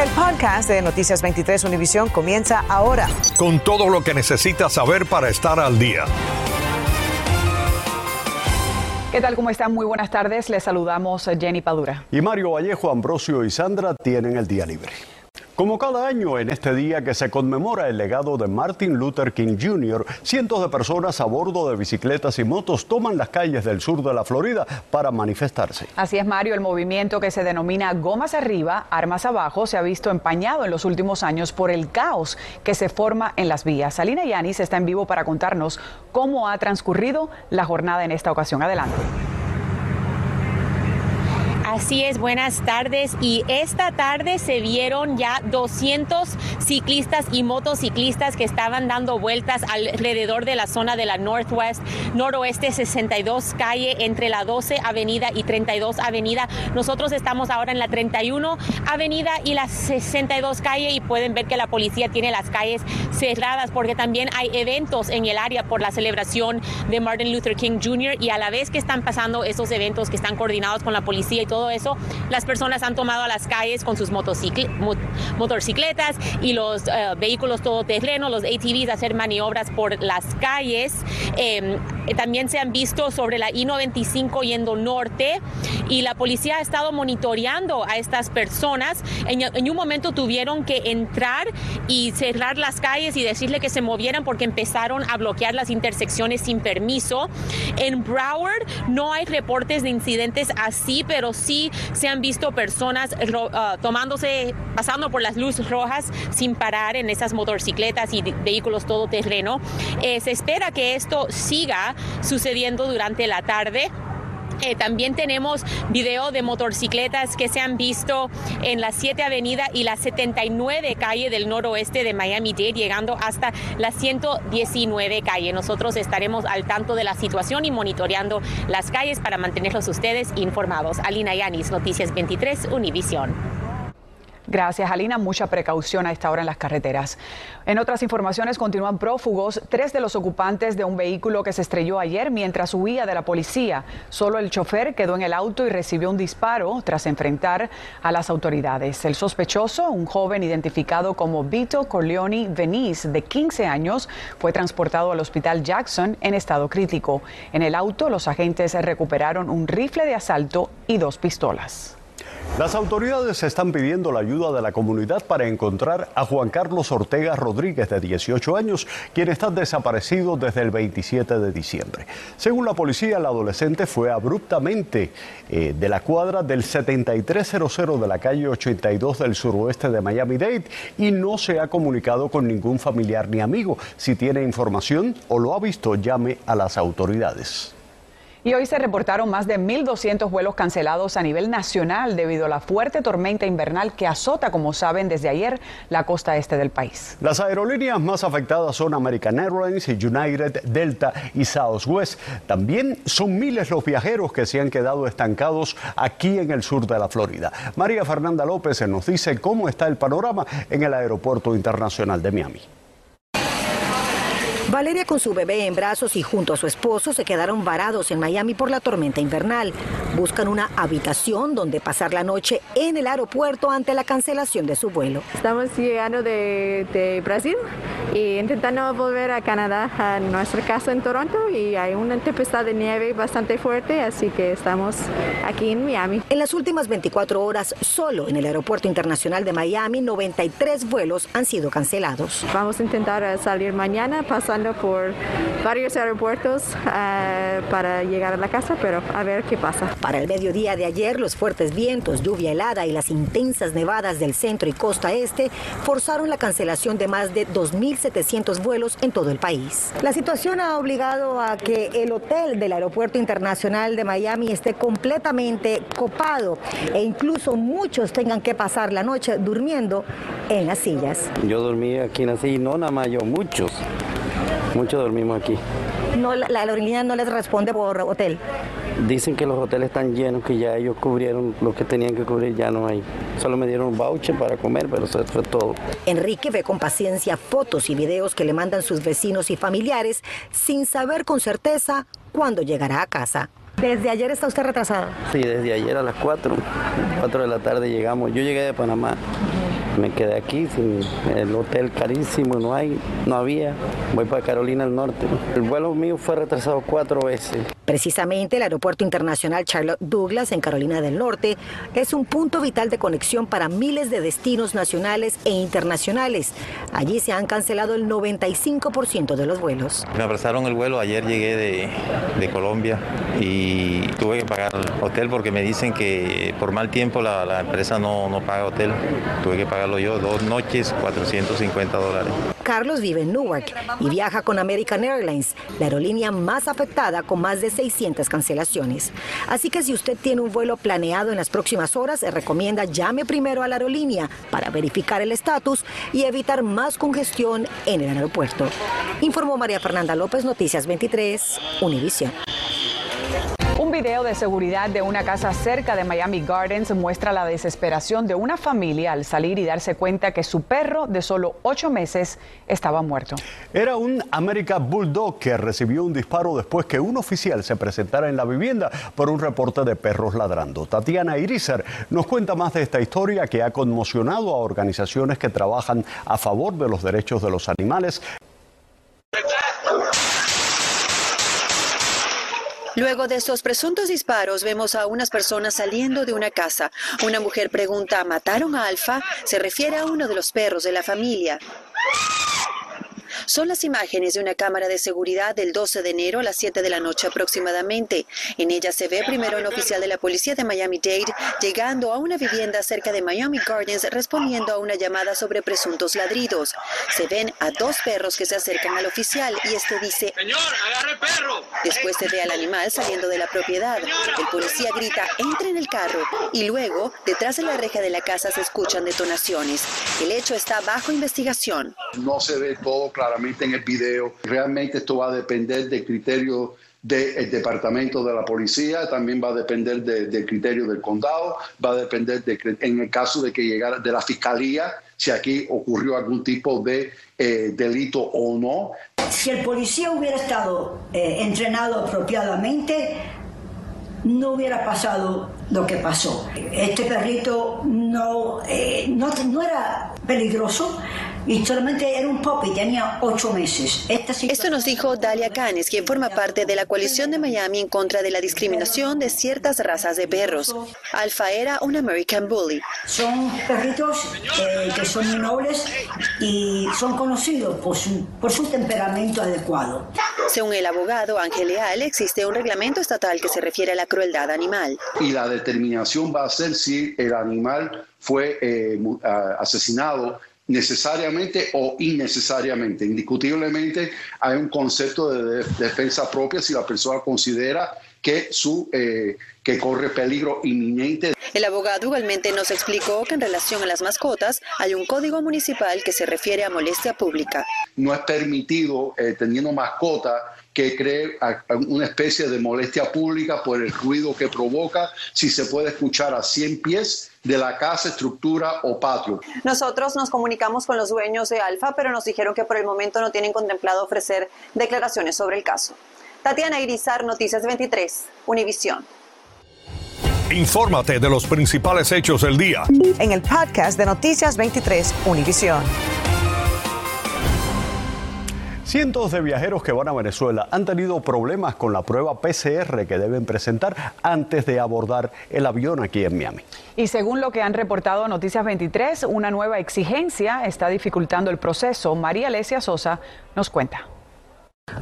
El podcast de Noticias 23 Univisión comienza ahora. Con todo lo que necesitas saber para estar al día. ¿Qué tal? ¿Cómo están? Muy buenas tardes. Les saludamos Jenny Padura. Y Mario Vallejo, Ambrosio y Sandra tienen el día libre. Como cada año en este día que se conmemora el legado de Martin Luther King Jr., cientos de personas a bordo de bicicletas y motos toman las calles del sur de la Florida para manifestarse. Así es, Mario, el movimiento que se denomina Gomas Arriba, Armas Abajo se ha visto empañado en los últimos años por el caos que se forma en las vías. Salina Yanis está en vivo para contarnos cómo ha transcurrido la jornada en esta ocasión. Adelante. Así es, buenas tardes. Y esta tarde se vieron ya 200 ciclistas y motociclistas que estaban dando vueltas alrededor de la zona de la Northwest, noroeste 62 calle entre la 12 Avenida y 32 Avenida. Nosotros estamos ahora en la 31 Avenida y la 62 calle y pueden ver que la policía tiene las calles cerradas porque también hay eventos en el área por la celebración de Martin Luther King Jr. y a la vez que están pasando esos eventos que están coordinados con la policía y todo eso, las personas han tomado a las calles con sus motocicletas y los uh, vehículos todoterreno, los ATVs, hacer maniobras por las calles. Eh, también se han visto sobre la I-95 yendo norte y la policía ha estado monitoreando a estas personas. En, en, un momento tuvieron que entrar y cerrar las calles y decirle que se movieran porque empezaron a bloquear las intersecciones sin permiso. En Broward no hay reportes de incidentes así, pero sí se han visto personas uh, tomándose, pasando por las luces rojas sin parar en esas motocicletas y vehículos todoterreno. Eh, se espera que esto siga sucediendo durante la tarde. Eh, también tenemos video de motocicletas que se han visto en la 7 Avenida y la 79 calle del noroeste de Miami-Dade, llegando hasta la 119 calle. Nosotros estaremos al tanto de la situación y monitoreando las calles para mantenerlos ustedes informados. Alina Yanis, Noticias 23, Univisión. Gracias, Alina. Mucha precaución a esta hora en las carreteras. En otras informaciones, continúan prófugos tres de los ocupantes de un vehículo que se estrelló ayer mientras huía de la policía. Solo el chofer quedó en el auto y recibió un disparo tras enfrentar a las autoridades. El sospechoso, un joven identificado como Vito Corleone Venice, de 15 años, fue transportado al hospital Jackson en estado crítico. En el auto, los agentes recuperaron un rifle de asalto y dos pistolas. Las autoridades están pidiendo la ayuda de la comunidad para encontrar a Juan Carlos Ortega Rodríguez, de 18 años, quien está desaparecido desde el 27 de diciembre. Según la policía, el adolescente fue abruptamente eh, de la cuadra del 7300 de la calle 82 del suroeste de Miami-Dade y no se ha comunicado con ningún familiar ni amigo. Si tiene información o lo ha visto, llame a las autoridades. Y hoy se reportaron más de 1.200 vuelos cancelados a nivel nacional debido a la fuerte tormenta invernal que azota, como saben, desde ayer la costa este del país. Las aerolíneas más afectadas son American Airlines, United, Delta y Southwest. También son miles los viajeros que se han quedado estancados aquí en el sur de la Florida. María Fernanda López nos dice cómo está el panorama en el Aeropuerto Internacional de Miami. Valeria con su bebé en brazos y junto a su esposo se quedaron varados en Miami por la tormenta invernal. Buscan una habitación donde pasar la noche en el aeropuerto ante la cancelación de su vuelo. Estamos llegando de, de Brasil y intentando volver a Canadá, a nuestra casa en Toronto y hay una tempestad de nieve bastante fuerte, así que estamos aquí en Miami. En las últimas 24 horas, solo en el Aeropuerto Internacional de Miami, 93 vuelos han sido cancelados. Vamos a intentar salir mañana por varios aeropuertos uh, para llegar a la casa, pero a ver qué pasa. Para el mediodía de ayer, los fuertes vientos, lluvia helada y las intensas nevadas del centro y costa este forzaron la cancelación de más de 2.700 vuelos en todo el país. La situación ha obligado a que el hotel del Aeropuerto Internacional de Miami esté completamente copado e incluso muchos tengan que pasar la noche durmiendo en las sillas. Yo dormí aquí en la silla, no nada más yo, muchos. Muchos dormimos aquí. No, la, la aerolínea no les responde por hotel. Dicen que los hoteles están llenos, que ya ellos cubrieron lo que tenían que cubrir, ya no hay. Solo me dieron un voucher para comer, pero eso fue todo. Enrique ve con paciencia fotos y videos que le mandan sus vecinos y familiares sin saber con certeza cuándo llegará a casa. ¿Desde ayer está usted retrasado? Sí, desde ayer a las 4, 4 de la tarde llegamos. Yo llegué de Panamá Me quedé aquí sin el hotel carísimo, no hay, no había. Voy para Carolina del Norte. El vuelo mío fue retrasado cuatro veces. Precisamente el Aeropuerto Internacional Charlotte Douglas en Carolina del Norte es un punto vital de conexión para miles de destinos nacionales e internacionales. Allí se han cancelado el 95% de los vuelos. Me abrazaron el vuelo, ayer llegué de, Colombia y tuve que pagar el hotel porque me dicen que por mal tiempo la, la empresa no, no paga hotel. Tuve que pagarlo yo, dos noches, 450 dólares. Carlos vive en Newark y viaja con American Airlines, la aerolínea más afectada con más de 600 cancelaciones. Así que si usted tiene un vuelo planeado en las próximas horas, recomienda llame primero a la aerolínea para verificar el estatus y evitar más congestión en el aeropuerto. Informó María Fernanda López, Noticias 23, Univisión. Un video de seguridad de una casa cerca de Miami Gardens muestra la desesperación de una familia al salir y darse cuenta que su perro de solo ocho meses estaba muerto. Era un American Bulldog que recibió un disparo después que un oficial se presentara en la vivienda por un reporte de perros ladrando. Tatiana Irizar nos cuenta más de esta historia que ha conmocionado a organizaciones que trabajan a favor de los derechos de los animales. Luego de estos presuntos disparos, vemos a unas personas saliendo de una casa. Una mujer pregunta, ¿mataron a Alfa? Se refiere a uno de los perros de la familia. Son las imágenes de una cámara de seguridad del 12 de enero a las 7 de la noche aproximadamente. En ella se ve primero un oficial de la policía de Miami-Dade llegando a una vivienda cerca de Miami Gardens respondiendo a una llamada sobre presuntos ladridos. Se ven a dos perros que se acercan al oficial y este dice, Señor, agarre el perro. Después se ve al animal saliendo de la propiedad. El policía grita, entre en el carro y luego, detrás de la reja de la casa se escuchan detonaciones. El hecho está bajo investigación. No se ve todo claramente en el video. Realmente esto va a depender del criterio del departamento de la policía, también va a depender de, del criterio del condado, va a depender de, en el caso de que llegara de la fiscalía, si aquí ocurrió algún tipo de eh, delito o no. Si el policía hubiera estado eh, entrenado apropiadamente, no hubiera pasado lo que pasó. Este perrito no, eh, no, no era peligroso y solamente era un puppy, tenía ocho meses. Esto nos dijo Dalia Canes, quien forma parte de la coalición de Miami en contra de la discriminación de ciertas razas de perros. Alfa era un American Bully. Son perritos eh, que son muy nobles y son conocidos por su, por su temperamento adecuado. Según el abogado Ángel Leal, existe un reglamento estatal que se refiere a la crueldad animal. Y la determinación va a ser si el animal fue eh, asesinado necesariamente o innecesariamente. Indiscutiblemente hay un concepto de defensa propia si la persona considera que, su, eh, que corre peligro inminente. El abogado igualmente nos explicó que en relación a las mascotas hay un código municipal que se refiere a molestia pública. No es permitido, eh, teniendo mascota, que cree una especie de molestia pública por el ruido que provoca si se puede escuchar a 100 pies de la casa, estructura o patio. Nosotros nos comunicamos con los dueños de Alfa, pero nos dijeron que por el momento no tienen contemplado ofrecer declaraciones sobre el caso. Tatiana Irizar, Noticias 23, Univisión. Infórmate de los principales hechos del día. En el podcast de Noticias 23, Univisión. Cientos de viajeros que van a Venezuela han tenido problemas con la prueba PCR que deben presentar antes de abordar el avión aquí en Miami. Y según lo que han reportado Noticias 23, una nueva exigencia está dificultando el proceso. María Alesia Sosa nos cuenta.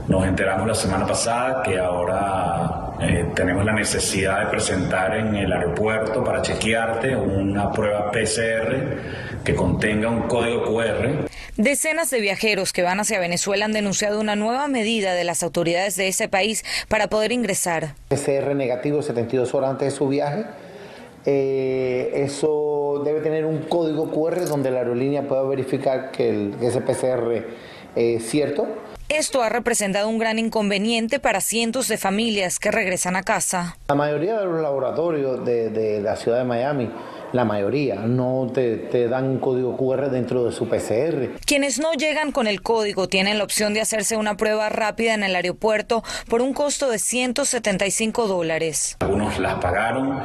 Nos enteramos la semana pasada que ahora eh, tenemos la necesidad de presentar en el aeropuerto para chequearte una prueba PCR que contenga un código QR. Decenas de viajeros que van hacia Venezuela han denunciado una nueva medida de las autoridades de ese país para poder ingresar. PCR negativo 72 horas antes de su viaje. Eh, eso debe tener un código QR donde la aerolínea pueda verificar que, el, que ese PCR es cierto esto ha representado un gran inconveniente para cientos de familias que regresan a casa. La mayoría de los laboratorios de, de la ciudad de Miami la mayoría. No te, te dan un código QR dentro de su PCR. Quienes no llegan con el código tienen la opción de hacerse una prueba rápida en el aeropuerto por un costo de 175 dólares. Algunos las pagaron.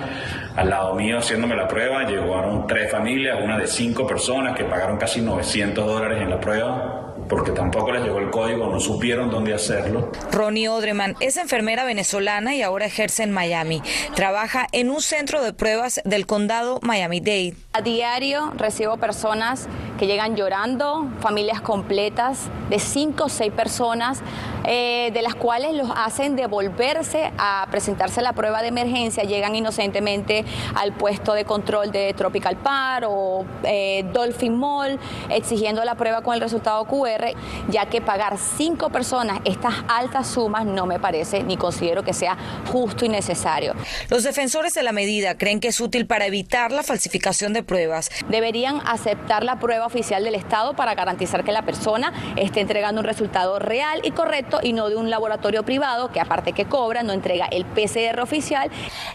Al lado mío haciéndome la prueba llegaron tres familias, una de cinco personas que pagaron casi 900 dólares en la prueba porque tampoco les llegó el código, no supieron dónde hacerlo. Ronnie Odreman es enfermera venezolana y ahora ejerce en Miami. Trabaja en un centro de pruebas del condado Miami-Dade. A diario recibo personas que llegan llorando, familias completas de cinco o seis personas, eh, de las cuales los hacen devolverse a presentarse la prueba de emergencia, llegan inocentemente al puesto de control de Tropical Park o eh, Dolphin Mall, exigiendo la prueba con el resultado QR, ya que pagar cinco personas estas altas sumas no me parece ni considero que sea justo y necesario. Los defensores de la medida creen que es útil para evitar la falsificación de pruebas. Deberían aceptar la prueba oficial del Estado para garantizar que la persona esté entregando un resultado real y correcto y no de un laboratorio privado que aparte que cobra no entrega el PCR oficial.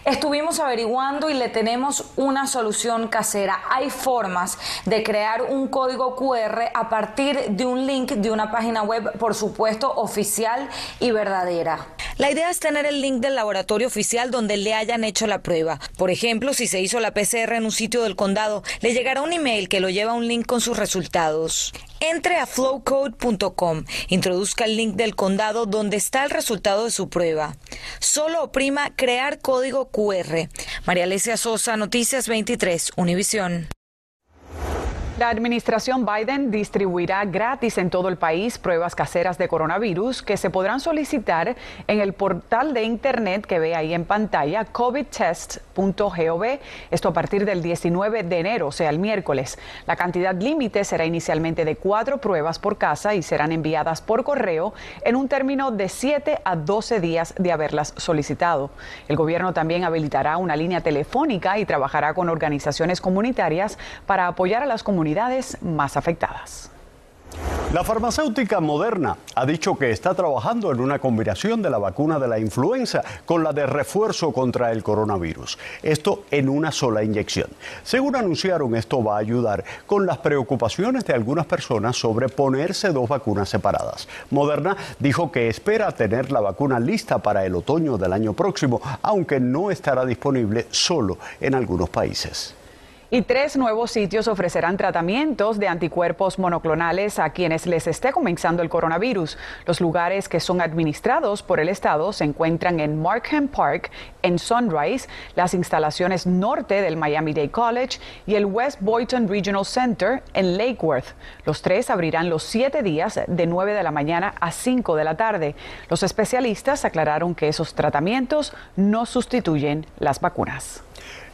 Estuvimos averiguando y le tenemos una solución casera. Hay formas de crear un código QR a partir de un link de una página web, por supuesto, oficial y verdadera. La idea es tener el link del laboratorio oficial donde le hayan hecho la prueba. Por ejemplo, si se hizo la PCR en un sitio del condado, le llegará un email que lo lleva a un link con sus resultados. Entre a flowcode.com, introduzca el link del condado donde está el resultado de su prueba. Solo oprima crear código QR. María Alesia Sosa, Noticias 23, Univisión. La administración Biden distribuirá gratis en todo el país pruebas caseras de coronavirus que se podrán solicitar en el portal de internet que ve ahí en pantalla covidtest.gov. Esto a partir del 19 de enero, o sea, el miércoles. La cantidad límite será inicialmente de cuatro pruebas por casa y serán enviadas por correo en un término de 7 a 12 días de haberlas solicitado. El gobierno también habilitará una línea telefónica y trabajará con organizaciones comunitarias para apoyar a las comunidades más afectadas. La farmacéutica Moderna ha dicho que está trabajando en una combinación de la vacuna de la influenza con la de refuerzo contra el coronavirus. Esto en una sola inyección. Según anunciaron, esto va a ayudar con las preocupaciones de algunas personas sobre ponerse dos vacunas separadas. Moderna dijo que espera tener la vacuna lista para el otoño del año próximo, aunque no estará disponible solo en algunos países. Y tres nuevos sitios ofrecerán tratamientos de anticuerpos monoclonales a quienes les esté comenzando el coronavirus. Los lugares que son administrados por el Estado se encuentran en Markham Park, en Sunrise, las instalaciones norte del Miami-Dade College y el West Boynton Regional Center en Lake Worth. Los tres abrirán los siete días de 9 de la mañana a 5 de la tarde. Los especialistas aclararon que esos tratamientos no sustituyen las vacunas.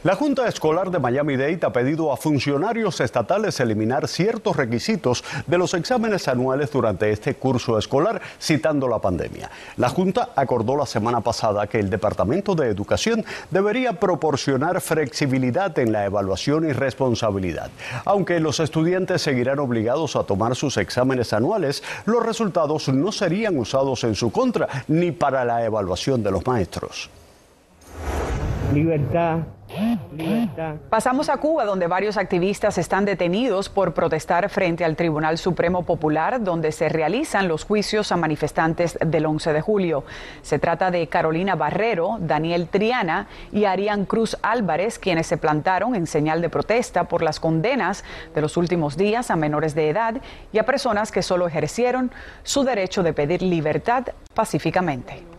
La Junta Escolar de Miami-Dade ha pedido a funcionarios estatales eliminar ciertos requisitos de los exámenes anuales durante este curso escolar, citando la pandemia. La Junta acordó la semana pasada que el Departamento de Educación debería proporcionar flexibilidad en la evaluación y responsabilidad. Aunque los estudiantes seguirán obligados a tomar sus exámenes anuales, los resultados no serían usados en su contra ni para la evaluación de los maestros. Libertad Pasamos a Cuba, donde varios activistas están detenidos por protestar frente al Tribunal Supremo Popular, donde se realizan los juicios a manifestantes del 11 de julio. Se trata de Carolina Barrero, Daniel Triana y Arián Cruz Álvarez, quienes se plantaron en señal de protesta por las condenas de los últimos días a menores de edad y a personas que solo ejercieron su derecho de pedir libertad pacíficamente.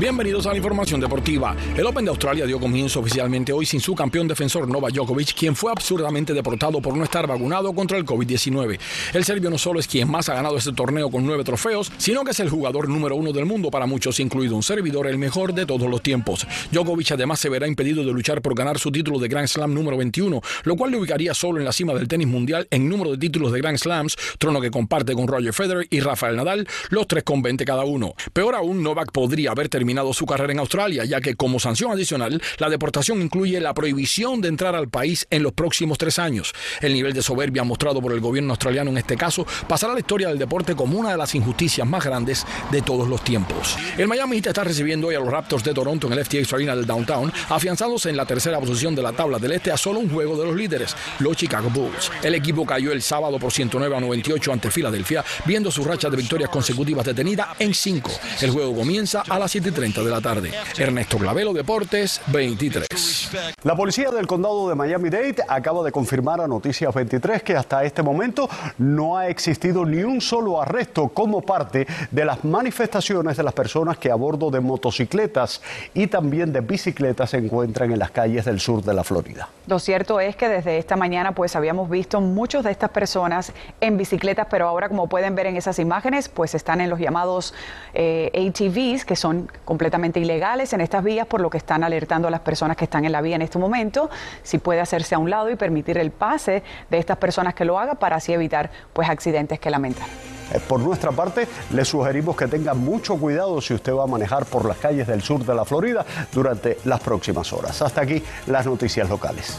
Bienvenidos a la información deportiva. El Open de Australia dio comienzo oficialmente hoy sin su campeón defensor Novak Djokovic, quien fue absurdamente deportado por no estar vacunado contra el COVID-19. El serbio no solo es quien más ha ganado este torneo con nueve trofeos, sino que es el jugador número uno del mundo para muchos, incluido un servidor, el mejor de todos los tiempos. Djokovic además se verá impedido de luchar por ganar su título de Grand Slam número 21, lo cual le ubicaría solo en la cima del tenis mundial en número de títulos de Grand Slams, trono que comparte con Roger Federer y Rafael Nadal, los tres con 20 cada uno. Peor aún, Novak podría haber terminado terminado su carrera en Australia, ya que como sanción adicional, la deportación incluye la prohibición de entrar al país en los próximos tres años. El nivel de soberbia mostrado por el gobierno australiano en este caso pasará a la historia del deporte como una de las injusticias más grandes de todos los tiempos. El Miami Heat está recibiendo hoy a los Raptors de Toronto en el FTX Arena del Downtown, afianzándose en la tercera posición de la tabla del este a solo un juego de los líderes, los Chicago Bulls. El equipo cayó el sábado por 109 a 98 ante Filadelfia, viendo su racha de victorias consecutivas detenida en 5. El juego comienza a las 7.30 de la tarde. Ernesto Clavelo, Deportes 23. La policía del condado de Miami-Dade acaba de confirmar a Noticias 23 que hasta este momento no ha existido ni un solo arresto como parte de las manifestaciones de las personas que a bordo de motocicletas y también de bicicletas se encuentran en las calles del sur de la Florida. Lo cierto es que desde esta mañana pues habíamos visto muchos de estas personas en bicicletas, pero ahora como pueden ver en esas imágenes pues están en los llamados eh, ATVs que son completamente ilegales en estas vías, por lo que están alertando a las personas que están en la vía en este momento si puede hacerse a un lado y permitir el pase de estas personas que lo hagan para así evitar pues accidentes que lamentar. Eh, por nuestra parte, le sugerimos que tenga mucho cuidado si usted va a manejar por las calles del sur de la Florida durante las próximas horas. Hasta aquí las noticias locales.